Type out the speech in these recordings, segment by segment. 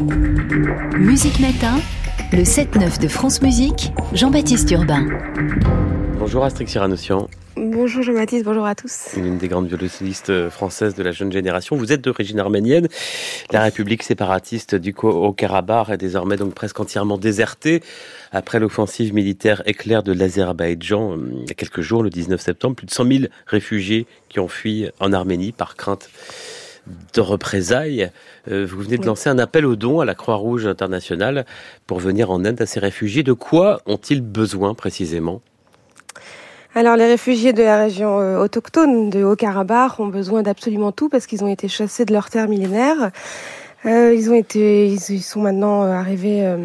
Musique Matin, le 7-9 de France Musique, Jean-Baptiste Urbain. Bonjour Astrid Cyranocian. Bonjour Jean-Baptiste, bonjour à tous. Une des grandes violonistes françaises de la jeune génération. Vous êtes d'origine arménienne. La République séparatiste du Haut-Karabakh est désormais donc presque entièrement désertée après l'offensive militaire éclair de l'Azerbaïdjan euh, il y a quelques jours, le 19 septembre. Plus de 100 000 réfugiés qui ont fui en Arménie par crainte de représailles. Euh, vous venez de lancer un appel aux dons à la Croix-Rouge internationale pour venir en aide à ces réfugiés. De quoi ont-ils besoin précisément? Alors les réfugiés de la région euh, autochtone de Haut-Karabakh ont besoin d'absolument tout parce qu'ils ont été chassés de leurs terres millénaires. Euh, ils ont été, ils, sont maintenant arrivés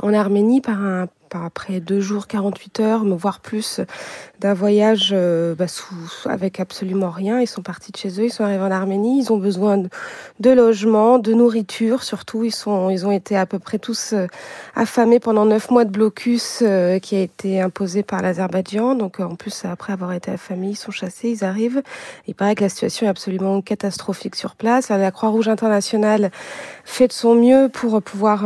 en Arménie par un après deux jours, 48 heures, me voir plus d'un voyage euh, bah, sous, avec absolument rien. Ils sont partis de chez eux, ils sont arrivés en Arménie, ils ont besoin de, logement, de nourriture surtout. Ils, sont, ils ont été à peu près tous euh, affamés pendant neuf mois de blocus euh, qui a été imposé par l'Azerbaïdjan. Donc en plus, après avoir été affamés, ils sont chassés, ils arrivent. Il paraît que la situation est absolument catastrophique sur place. La Croix-Rouge internationale fait de son mieux pour pouvoir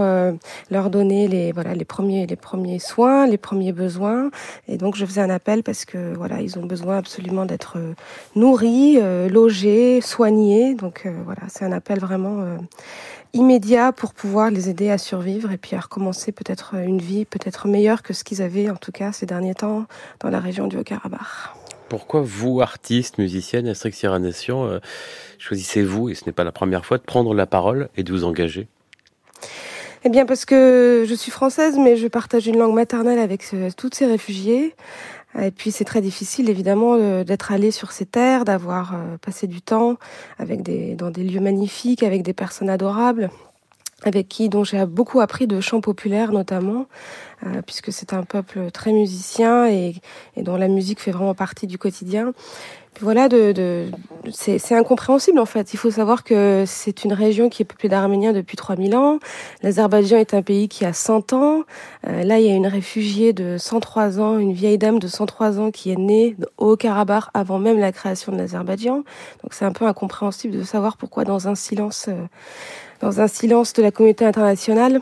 leur donner les, voilà, les, premiers, les premiers soins, les premiers besoins. Et donc je faisais un appel parce que voilà, ils ont besoin absolument d'être euh, nourris, euh, logés, soignés. Donc euh, voilà, c'est un appel vraiment immédiat pour pouvoir les aider à survivre et puis à recommencer peut-être une vie peut-être meilleure que ce qu'ils avaient en tout cas ces derniers temps dans la région du Haut-Karabakh. Pourquoi vous, artiste, musicienne, Astrid Nation, choisissez-vous, et ce n'est pas la première fois, de prendre la parole et de vous engager? Eh bien, parce que je suis française, mais je partage une langue maternelle avec tous ces réfugiés. Et puis c'est très difficile évidemment euh, d'être allé sur ces terres, d'avoir euh, passé du temps avec des, dans des lieux magnifiques, avec des personnes adorables, avec qui dont j'ai beaucoup appris de chants populaires notamment, euh, puisque c'est un peuple très musicien et dont la musique fait vraiment partie du quotidien voilà, de, c'est incompréhensible en fait. Il faut savoir que c'est une région qui est peuplée d'Arméniens depuis 3000 ans. L'Azerbaïdjan est un pays qui a 100 ans. Euh, là, il y a une réfugiée de 103 ans, une vieille dame de 103 ans qui est née au Karabakh avant même la création de l'Azerbaïdjan. Donc c'est un peu incompréhensible de savoir pourquoi dans un silence, euh, dans un silence de la communauté internationale,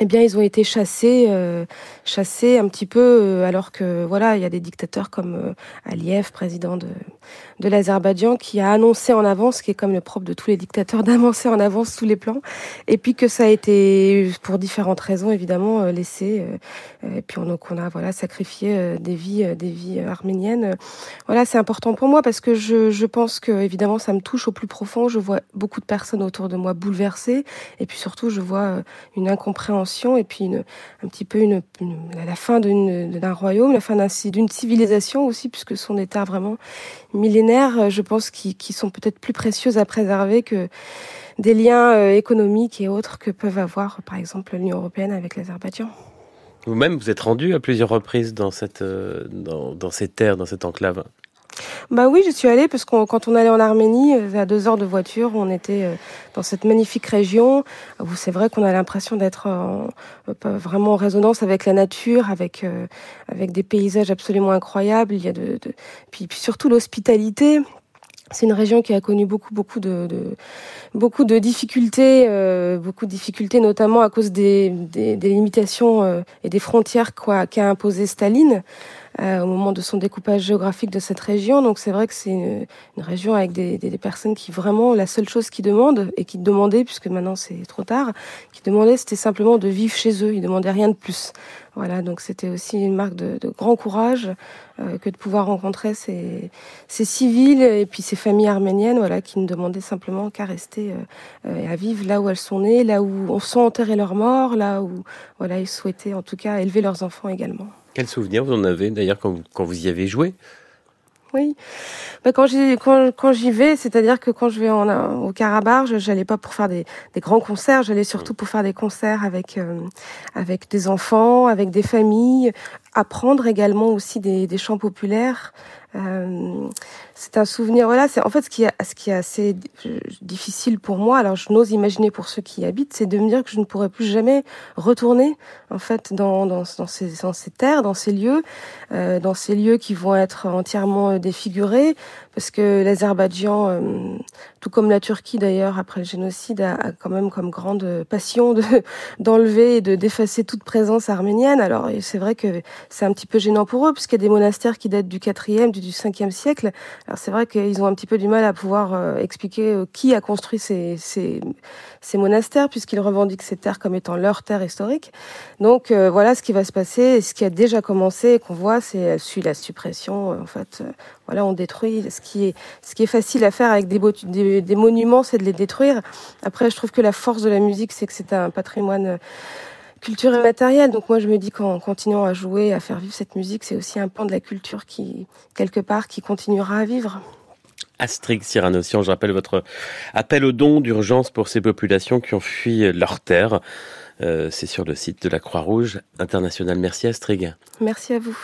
eh bien, ils ont été chassés, euh, chassés un petit peu, euh, alors que voilà, il y a des dictateurs comme euh, Aliyev, président de, de l'Azerbaïdjan, qui a annoncé en avance, qui est comme le propre de tous les dictateurs, d'avancer en avance tous les plans, et puis que ça a été, pour différentes raisons évidemment, laissé. et puis on, donc on a voilà sacrifié des vies, des vies arméniennes. Voilà, c'est important pour moi parce que je, je pense que évidemment ça me touche au plus profond. Je vois beaucoup de personnes autour de moi bouleversées, et puis surtout je vois une incompréhension et puis un petit peu la fin d'un royaume, la fin d'une civilisation aussi, puisque ce sont des terres vraiment millénaires, euh, je pense, qui, sont peut-être plus précieuses à préserver que des liens euh, économiques et autres que peuvent avoir, par exemple, l'Union européenne avec l'Azerbaïdjan. Vous-même, vous êtes rendu à plusieurs reprises dans, euh, ces terres, dans cette enclave bah oui, je suis allée parce que quand on allait en Arménie, euh, à deux heures de voiture, on était euh, dans cette magnifique région. Où c'est vrai qu'on a l'impression d'être vraiment en résonance avec la nature, avec avec des paysages absolument incroyables. Il y a de, de... Puis, puis surtout l'hospitalité. C'est une région qui a connu beaucoup, beaucoup de, de beaucoup de difficultés, euh, beaucoup de difficultés notamment à cause des, des, des limitations euh, et des frontières qu'a imposé Staline. euh, au moment de son découpage géographique de cette région. Donc c'est vrai que c'est une, une, région avec des, des, personnes qui vraiment la seule chose qu'ils demandent et qui demandaient, puisque maintenant c'est trop tard, qui demandaient c'était simplement de vivre chez eux. Ils demandaient rien de plus. Voilà, donc c'était aussi une marque de, de grand courage euh, que de pouvoir rencontrer ces, ces, civils et puis ces familles arméniennes, voilà, qui ne demandaient simplement qu'à rester euh, et à vivre là où elles sont nées, là où on sent enterrer leurs morts, là où voilà ils souhaitaient en tout cas élever leurs enfants également. Quel souvenir vous en avez d'ailleurs quand quand vous y avez joué? Oui. Bah, quand j'y vais, c'est-à-dire que quand je vais en, au Karabakh, je j'allais pas pour faire des, des grands concerts, j'allais surtout pour faire des concerts avec euh, avec des enfants, avec des familles, apprendre également aussi des, des chants populaires. Euh, c'est un souvenir. Voilà, c'est en fait ce qui est ce qui est assez difficile pour moi. Alors je n'ose imaginer pour ceux qui y habitent, c'est de me dire que je ne pourrai plus jamais retourner en fait dans dans, dans ces dans ces terres, dans ces lieux, euh, dans ces lieux qui vont être entièrement défigurés, parce que l'Azerbaïdjan, euh, tout comme la Turquie d'ailleurs après le génocide, a, quand même comme grande passion de d'enlever et de d'effacer toute présence arménienne. Alors c'est vrai que c'est un petit peu gênant pour eux, puisqu'il y a des monastères qui datent du 4e, du 5e siècle. Alors c'est vrai qu'ils ont un petit peu du mal à pouvoir euh, expliquer euh, qui a construit ces, monastères, puisqu'ils revendiquent ces terres comme étant leur terre historique. Donc euh, voilà ce qui va se passer, et ce qui a déjà commencé et qu'on voit, c'est la suppression. en fait, voilà, on détruit. Ce qui est, ce qui est facile à faire avec des, des, des monuments, c'est de les détruire. Après, je trouve que la force de la musique, c'est que c'est un patrimoine culture immatérielle. Donc moi, je me dis qu'en continuant à jouer, à faire vivre cette musique, c'est aussi un pan de la culture qui, quelque part, qui continuera à vivre. Astrid Cyranossian, je rappelle votre appel au don d'urgence pour ces populations qui ont fui leur terre. Euh, c'est sur le site de la Croix-Rouge internationale. Merci Astrid. Merci à vous.